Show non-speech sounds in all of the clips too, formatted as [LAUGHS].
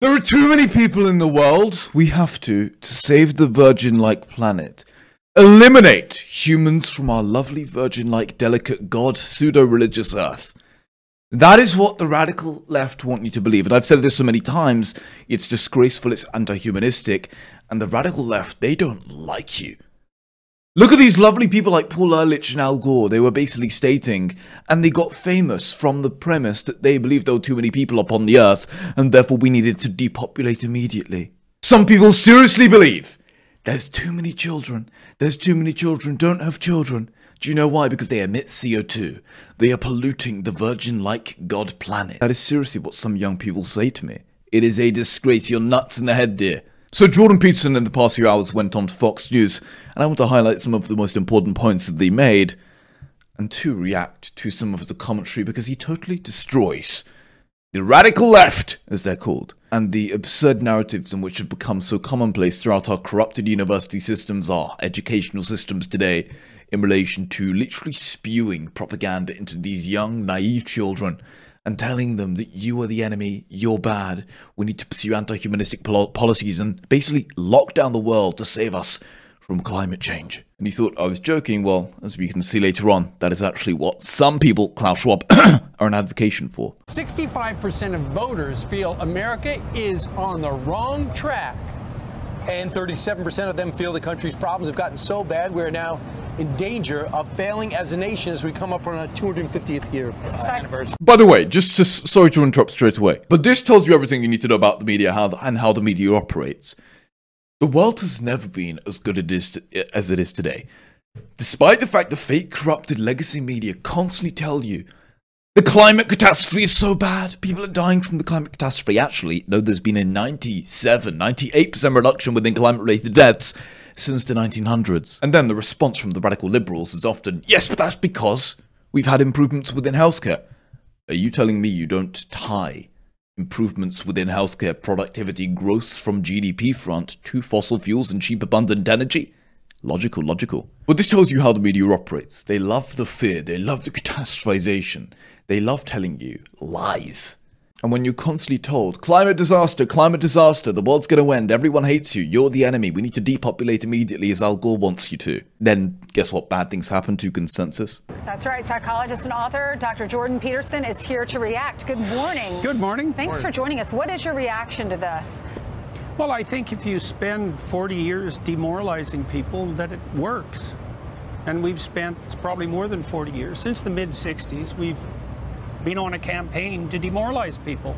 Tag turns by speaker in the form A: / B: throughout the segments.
A: There are too many people in the world. We have to, to save the virgin like planet. Eliminate humans from our lovely virgin like delicate god pseudo religious earth. That is what the radical left want you to believe. And I've said this so many times, it's disgraceful, it's anti humanistic, and the radical left, they don't like you. Look at these lovely people like Paul Ehrlich and Al Gore. They were basically stating, and they got famous from the premise that they believed there were too many people upon the earth, and therefore we needed to depopulate immediately. Some people seriously believe there's too many children. There's too many children. Don't have children. Do you know why? Because they emit CO2. They are polluting the virgin like God planet. That is seriously what some young people say to me. It is a disgrace. You're nuts in the head, dear. So Jordan Peterson in the past few hours went on to Fox News, and I want to highlight some of the most important points that they made, and to react to some of the commentary because he totally destroys the radical left, as they're called, and the absurd narratives in which have become so commonplace throughout our corrupted university systems, our educational systems today, in relation to literally spewing propaganda into these young, naive children and telling them that you are the enemy, you're bad, we need to pursue anti humanistic pol- policies and basically lock down the world to save us from climate change. And you thought I was joking? Well, as we can see later on, that is actually what some people, Klaus Schwab, [COUGHS] are an advocation for.
B: 65% of voters feel America is on the wrong track.
C: And 37% of them feel the country's problems have gotten so bad we're now in danger of failing as a nation as we come up on our 250th year anniversary.
A: By the way, just to, sorry to interrupt straight away, but this tells you everything you need to know about the media how, and how the media operates. The world has never been as good it is to, as it is today. Despite the fact the fake, corrupted legacy media constantly tell you the climate catastrophe is so bad, people are dying from the climate catastrophe. Actually, no, there's been a 97, 98% reduction within climate related deaths since the 1900s. And then the response from the radical liberals is often, yes, but that's because we've had improvements within healthcare. Are you telling me you don't tie improvements within healthcare productivity growth from GDP front to fossil fuels and cheap abundant energy? Logical, logical. But this tells you how the media operates. They love the fear, they love the catastrophization, they love telling you lies. And when you're constantly told, climate disaster, climate disaster, the world's gonna end, everyone hates you, you're the enemy, we need to depopulate immediately as Al Gore wants you to, then guess what? Bad things happen to consensus.
D: That's right. Psychologist and author Dr. Jordan Peterson is here to react. Good morning.
B: Good morning.
D: Thanks
B: morning.
D: for joining us. What is your reaction to this?
B: Well, I think if you spend 40 years demoralizing people, that it works. And we've spent probably more than 40 years. Since the mid 60s, we've been on a campaign to demoralize people.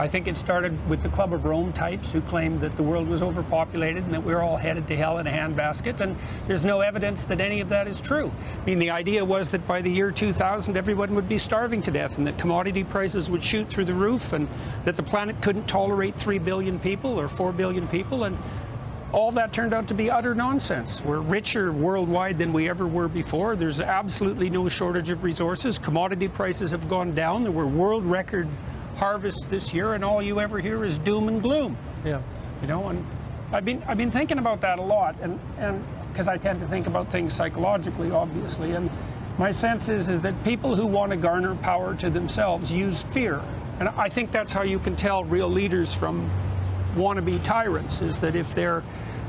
B: I think it started with the Club of Rome types who claimed that the world was overpopulated and that we are all headed to hell in a handbasket, and there's no evidence that any of that is true. I mean, the idea was that by the year 2000, everyone would be starving to death and that commodity prices would shoot through the roof and that the planet couldn't tolerate 3 billion people or 4 billion people, and all that turned out to be utter nonsense. We're richer worldwide than we ever were before. There's absolutely no shortage of resources. Commodity prices have gone down. There were world record harvests this year, and all you ever hear is doom and gloom.
C: Yeah.
B: You know, and I've been I've been thinking about that a lot, and and because I tend to think about things psychologically, obviously, and my sense is is that people who want to garner power to themselves use fear, and I think that's how you can tell real leaders from wannabe tyrants is that if they're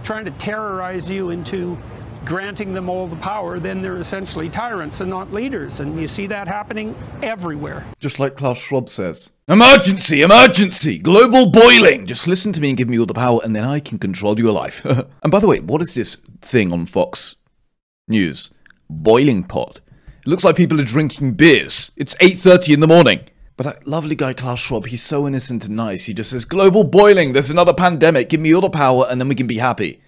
B: trying to terrorize you into granting them all the power, then they're essentially tyrants and not leaders. And you see that happening everywhere.
A: Just like Klaus Schwab says. Emergency, emergency, global boiling. Just listen to me and give me all the power, and then I can control your life. [LAUGHS] and by the way, what is this thing on Fox News? Boiling pot. It looks like people are drinking beers. It's 8.30 in the morning. But that lovely guy Klaus Schwab, he's so innocent and nice. He just says, global boiling, there's another pandemic, give me all the power, and then we can be happy.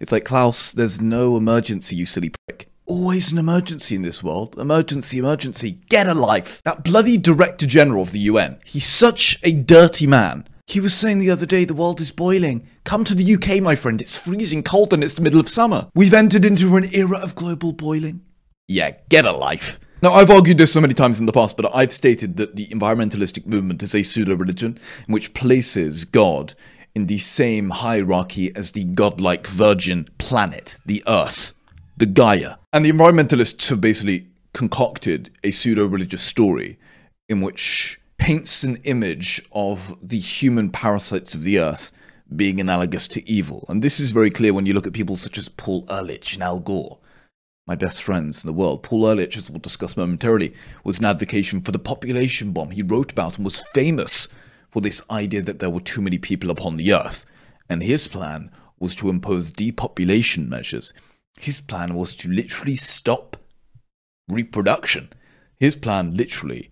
A: It's like, Klaus, there's no emergency, you silly prick. Always an emergency in this world. Emergency, emergency. Get a life. That bloody Director General of the UN. He's such a dirty man. He was saying the other day the world is boiling. Come to the UK, my friend. It's freezing cold and it's the middle of summer. We've entered into an era of global boiling. Yeah, get a life. Now, I've argued this so many times in the past, but I've stated that the environmentalistic movement is a pseudo religion in which places God in the same hierarchy as the godlike virgin planet, the Earth, the Gaia. And the environmentalists have basically concocted a pseudo religious story in which paints an image of the human parasites of the earth being analogous to evil. And this is very clear when you look at people such as Paul Ehrlich and Al Gore, my best friends in the world. Paul Ehrlich, as we'll discuss momentarily, was an advocation for the population bomb. He wrote about and was famous for this idea that there were too many people upon the earth. And his plan was to impose depopulation measures. His plan was to literally stop reproduction. His plan literally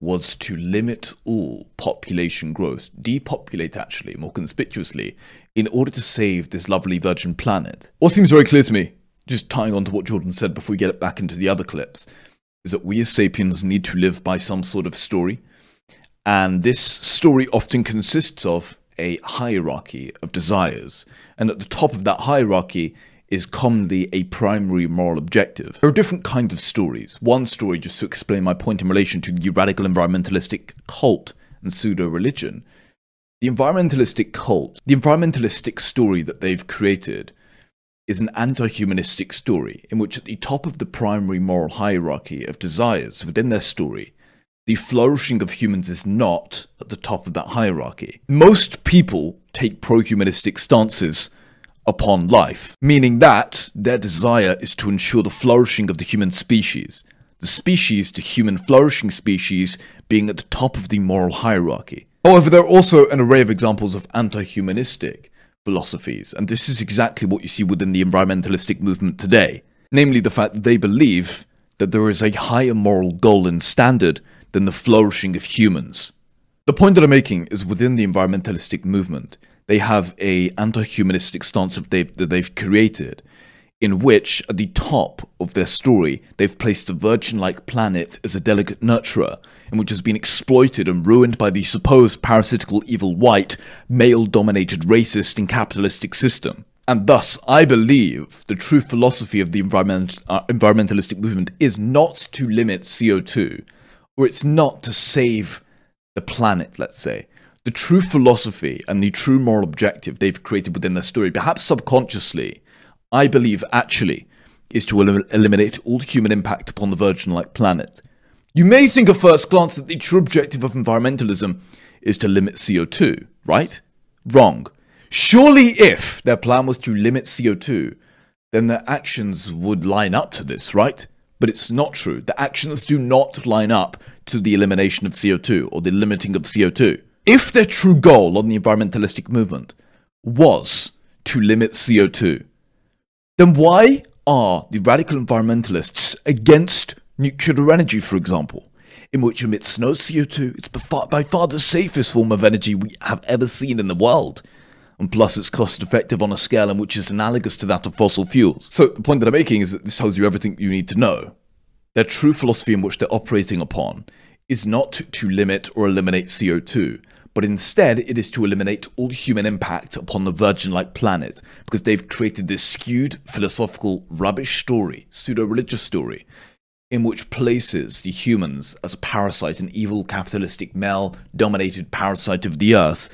A: was to limit all population growth, depopulate actually, more conspicuously, in order to save this lovely virgin planet. What seems very clear to me, just tying on to what Jordan said before we get it back into the other clips, is that we as sapiens need to live by some sort of story. And this story often consists of a hierarchy of desires. And at the top of that hierarchy is commonly a primary moral objective. There are different kinds of stories. One story, just to explain my point in relation to the radical environmentalistic cult and pseudo religion. The environmentalistic cult, the environmentalistic story that they've created, is an anti humanistic story in which, at the top of the primary moral hierarchy of desires within their story, the flourishing of humans is not at the top of that hierarchy. Most people take pro humanistic stances upon life, meaning that their desire is to ensure the flourishing of the human species, the species to human flourishing species being at the top of the moral hierarchy. However, there are also an array of examples of anti humanistic philosophies, and this is exactly what you see within the environmentalistic movement today, namely the fact that they believe that there is a higher moral goal and standard than the flourishing of humans. The point that I'm making is within the environmentalistic movement, they have a anti-humanistic stance that they've, that they've created, in which, at the top of their story, they've placed a virgin-like planet as a delicate nurturer, and which has been exploited and ruined by the supposed parasitical evil white, male-dominated racist and capitalistic system. And thus, I believe the true philosophy of the environment, uh, environmentalistic movement is not to limit CO2, or it's not to save the planet, let's say. The true philosophy and the true moral objective they've created within their story, perhaps subconsciously, I believe actually, is to elim- eliminate all human impact upon the virgin like planet. You may think at first glance that the true objective of environmentalism is to limit CO2, right? Wrong. Surely, if their plan was to limit CO2, then their actions would line up to this, right? But it's not true. The actions do not line up to the elimination of CO2 or the limiting of CO2. If their true goal on the environmentalistic movement was to limit CO2, then why are the radical environmentalists against nuclear energy, for example, in which emits no CO2? It's by far, by far the safest form of energy we have ever seen in the world. And plus, it's cost effective on a scale in which is analogous to that of fossil fuels. So, the point that I'm making is that this tells you everything you need to know. Their true philosophy in which they're operating upon is not to limit or eliminate CO2, but instead it is to eliminate all human impact upon the virgin like planet because they've created this skewed philosophical rubbish story, pseudo religious story, in which places the humans as a parasite, an evil capitalistic male dominated parasite of the earth,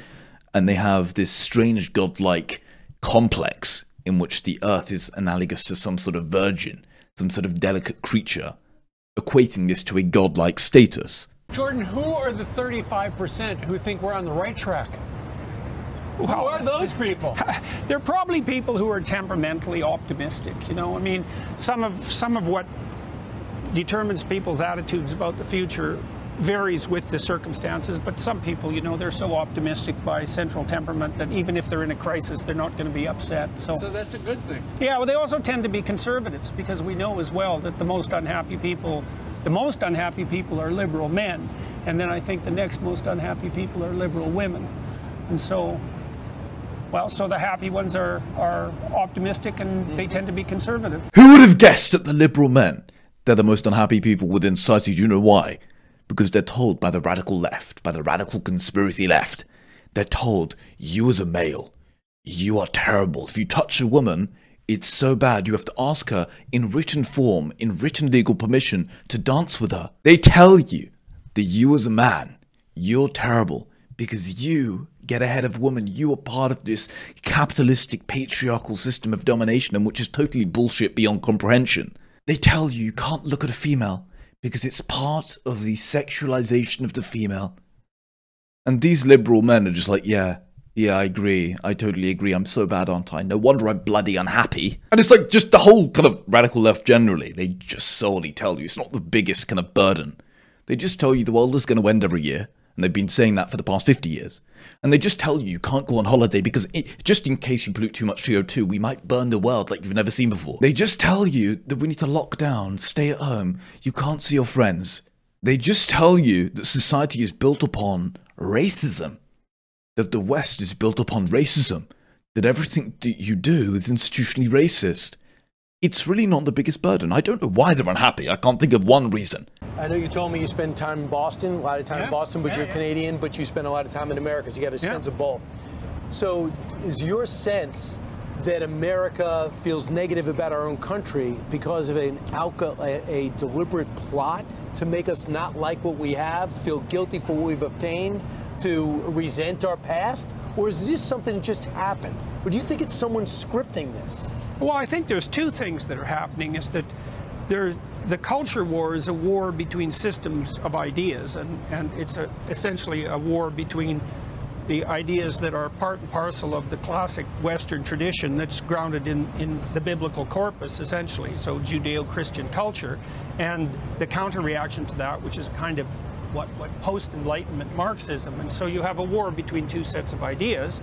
A: and they have this strange godlike complex in which the earth is analogous to some sort of virgin, some sort of delicate creature, equating this to a godlike status.
C: Jordan, who are the 35% who think we're on the right track? Who are those people?
B: They're probably people who are temperamentally optimistic. You know, I mean, some of some of what determines people's attitudes about the future varies with the circumstances. But some people, you know, they're so optimistic by central temperament that even if they're in a crisis, they're not going to be upset. So,
C: So that's a good thing.
B: yeah, well, they also tend to be conservatives because we know as well that the most unhappy people, the most unhappy people are liberal men, and then I think the next most unhappy people are liberal women, and so. Well, so the happy ones are, are optimistic and they mm-hmm. tend to be conservative.
A: Who would have guessed that the liberal men, they're the most unhappy people within society? Do you know why? Because they're told by the radical left, by the radical conspiracy left, they're told, you as a male, you are terrible. If you touch a woman, it's so bad you have to ask her in written form, in written legal permission, to dance with her. They tell you that you as a man, you're terrible because you get ahead of women. You are part of this capitalistic patriarchal system of domination, and which is totally bullshit beyond comprehension. They tell you you can't look at a female because it's part of the sexualization of the female. And these liberal men are just like, yeah, yeah, I agree. I totally agree. I'm so bad, aren't I? No wonder I'm bloody unhappy. And it's like just the whole kind of radical left generally. They just solely tell you it's not the biggest kind of burden. They just tell you the world is going to end every year. And they've been saying that for the past 50 years. And they just tell you you can't go on holiday because it, just in case you pollute too much CO2, we might burn the world like you've never seen before. They just tell you that we need to lock down, stay at home, you can't see your friends. They just tell you that society is built upon racism, that the West is built upon racism, that everything that you do is institutionally racist. It's really not the biggest burden. I don't know why they're unhappy. I can't think of one reason.
C: I know you told me you spend time in Boston, a lot of time
B: Yeah,
C: in Boston, but
B: yeah,
C: you're
B: yeah.
C: Canadian, but you spend a lot of time in America, so you got a
B: Yeah.
C: sense of both. So, is your sense that America feels negative about our own country because of an alco- a, a deliberate plot to make us not like what we have, feel guilty for what we've obtained, to resent our past? Or is this something that just happened? Or do you think it's someone scripting this?
B: Well, I think there's two things that are happening. Is that there, the culture war is a war between systems of ideas, and, and it's a, essentially a war between the ideas that are part and parcel of the classic Western tradition that's grounded in, in the biblical corpus, essentially, so Judeo-Christian culture, and the counter-reaction to that, which is kind of what, what post-Enlightenment Marxism. And so you have a war between two sets of ideas.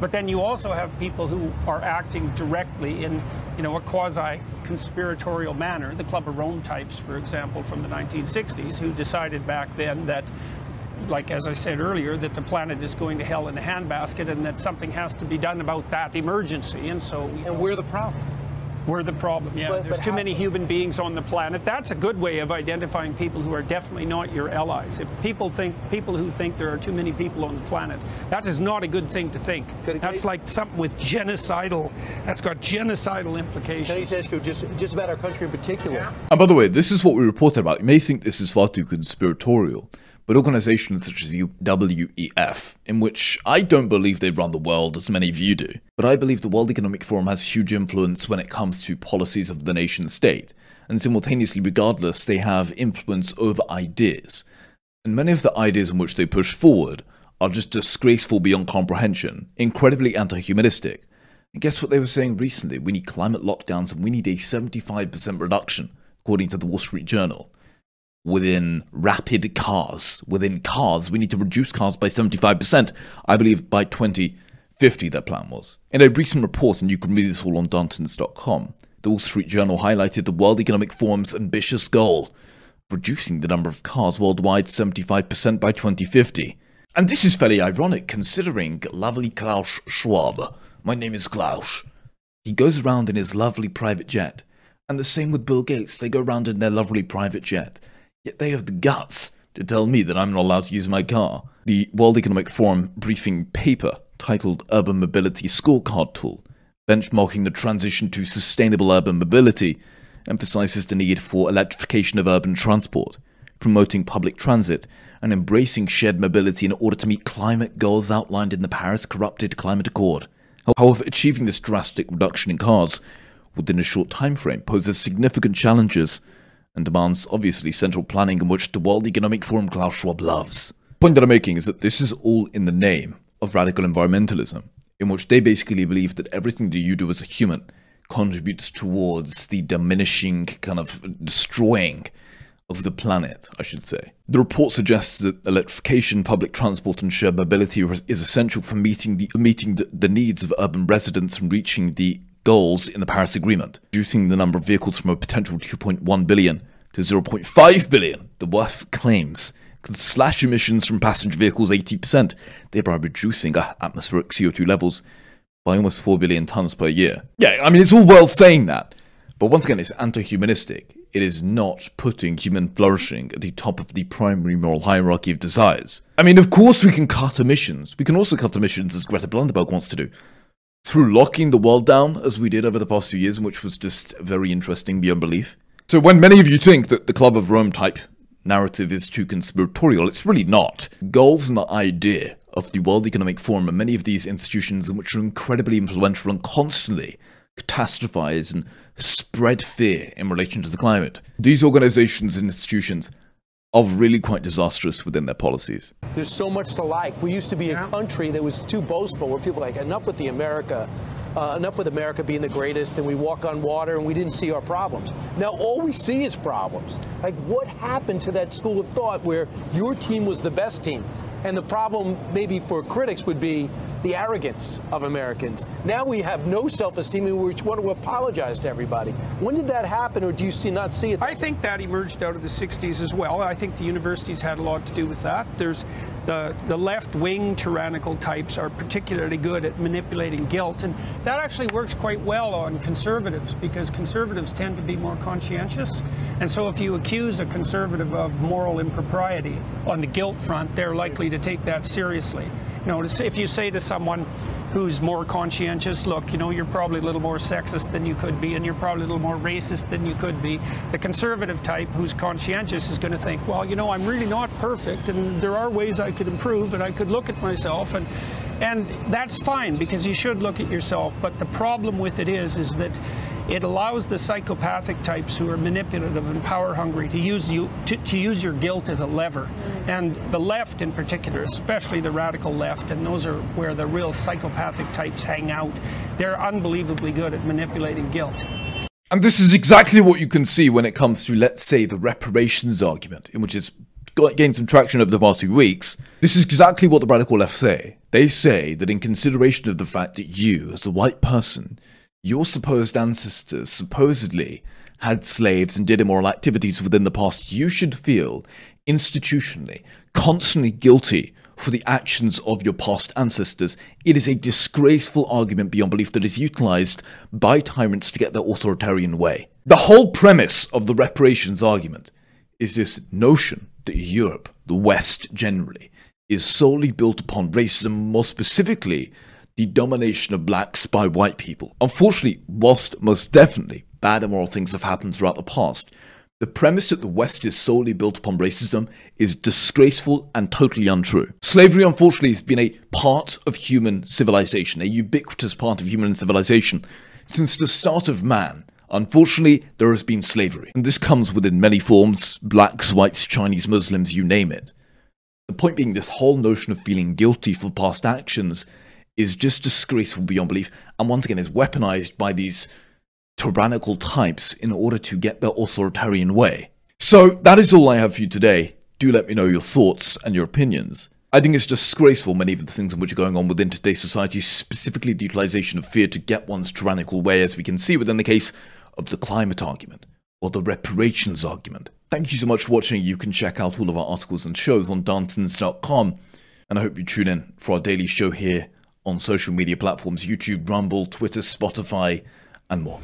B: But then you also have people who are acting directly in, you know, a quasi-conspiratorial manner. The Club of Rome types, for example, from the 1960s, who decided back then that, like as I said earlier, that the planet is going to hell in a handbasket and that something has to be done about that emergency. And so you know,
C: And we're the problem.
B: We're the problem. Yeah,
C: But-
B: there's
C: but
B: too
C: how-
B: many human beings on the planet. That's a good way of identifying people who are definitely not your allies. If people think people who think there are too many people on the planet, that is not a good thing to think.
C: Could-
B: That's
C: could-
B: like something with genocidal. That's got genocidal implications.
C: Can I
B: implications.
C: just ask you, just, just about our country in particular?
A: And by the way, this is what we reported about. You may think this is far too conspiratorial, but organizations such as WEF, in which I don't believe they run the world as many of you do, but I believe the World Economic Forum has huge influence when it comes to policies of the nation state, and simultaneously, regardless, they have influence over ideas. And many of the ideas in which they push forward are just disgraceful beyond comprehension, incredibly anti humanistic. And guess what they were saying recently? We need climate lockdowns and we need a 75% reduction, according to the Wall Street Journal. Within rapid cars, within cars, we need to reduce cars by 75%. I believe by 2050, their plan was. In a recent report, and you can read this all on Darntons.com, the Wall Street Journal highlighted the World Economic Forum's ambitious goal reducing the number of cars worldwide 75% by 2050. And this is fairly ironic considering lovely Klaus Schwab. My name is Klaus. He goes around in his lovely private jet. And the same with Bill Gates. They go around in their lovely private jet. Yet they have the guts to tell me that I'm not allowed to use my car. The World Economic Forum briefing paper, titled Urban Mobility Scorecard Tool, benchmarking the transition to sustainable urban mobility, emphasizes the need for electrification of urban transport, promoting public transit, and embracing shared mobility in order to meet climate goals outlined in the Paris Corrupted Climate Accord. However, achieving this drastic reduction in cars within a short time frame poses significant challenges and demands obviously central planning in which the World Economic Forum Klaus Schwab loves. The point that I'm making is that this is all in the name of radical environmentalism, in which they basically believe that everything that you do as a human contributes towards the diminishing, kind of destroying of the planet, I should say. The report suggests that electrification, public transport, and shared mobility is essential for meeting the meeting the, the needs of urban residents and reaching the goals in the Paris Agreement, reducing the number of vehicles from a potential 2.1 billion to 0.5 billion. The WEF claims could slash emissions from passenger vehicles 80%, thereby reducing atmospheric CO2 levels by almost 4 billion tons per year. Yeah, I mean, it's all well saying that, but once again, it's anti humanistic. It is not putting human flourishing at the top of the primary moral hierarchy of desires. I mean, of course, we can cut emissions. We can also cut emissions, as Greta Blunderberg wants to do, through locking the world down, as we did over the past few years, which was just very interesting beyond belief. So, when many of you think that the Club of Rome type narrative is too conspiratorial, it's really not. Goals and the idea of the World Economic Forum and many of these institutions, which are incredibly influential and constantly catastrophize and spread fear in relation to the climate. These organizations and institutions are really quite disastrous within their policies.
C: There's so much to like. We used to be a country that was too boastful, where people were like, enough with the America. Uh, enough with America being the greatest, and we walk on water, and we didn't see our problems. Now all we see is problems. Like, what happened to that school of thought where your team was the best team? And the problem, maybe for critics, would be the arrogance of Americans. Now we have no self-esteem and we want to apologize to everybody. When did that happen, or do you see not see it?
B: I think that emerged out of the 60s as well. I think the universities had a lot to do with that. There's the, the left-wing tyrannical types are particularly good at manipulating guilt, and that actually works quite well on conservatives because conservatives tend to be more conscientious. And so if you accuse a conservative of moral impropriety on the guilt front, they're likely to take that seriously. You know, if you say to someone who's more conscientious, look, you know, you're probably a little more sexist than you could be, and you're probably a little more racist than you could be. The conservative type who's conscientious is going to think, well, you know, I'm really not perfect, and there are ways I could improve, and I could look at myself, and and that's fine because you should look at yourself. But the problem with it is, is that it allows the psychopathic types who are manipulative and power hungry to use you to, to, use your guilt as a lever. And the left in particular, especially the radical left, and those are where the real psychopathic types hang out, they're unbelievably good at manipulating guilt.
A: And this is exactly what you can see when it comes to, let's say, the reparations argument, in which it's gained some traction over the past few weeks. This is exactly what the radical left say. They say that in consideration of the fact that you, as a white person, your supposed ancestors supposedly had slaves and did immoral activities within the past, you should feel institutionally constantly guilty for the actions of your past ancestors. It is a disgraceful argument beyond belief that is utilized by tyrants to get their authoritarian way. The whole premise of the reparations argument is this notion that Europe, the West generally, is solely built upon racism, more specifically, the domination of blacks by white people. Unfortunately, whilst most definitely bad and immoral things have happened throughout the past, the premise that the West is solely built upon racism is disgraceful and totally untrue. Slavery, unfortunately, has been a part of human civilization, a ubiquitous part of human civilization. Since the start of man, unfortunately, there has been slavery. And this comes within many forms blacks, whites, Chinese, Muslims, you name it. The point being, this whole notion of feeling guilty for past actions is just disgraceful beyond belief, and once again is weaponized by these tyrannical types in order to get their authoritarian way. So that is all I have for you today. Do let me know your thoughts and your opinions. I think it's disgraceful many of the things in which are going on within today's society, specifically the utilization of fear to get one's tyrannical way, as we can see within the case of the climate argument or the reparations argument. Thank you so much for watching. You can check out all of our articles and shows on Darntons.com. And I hope you tune in for our daily show here on social media platforms YouTube, Rumble, Twitter, Spotify, and more.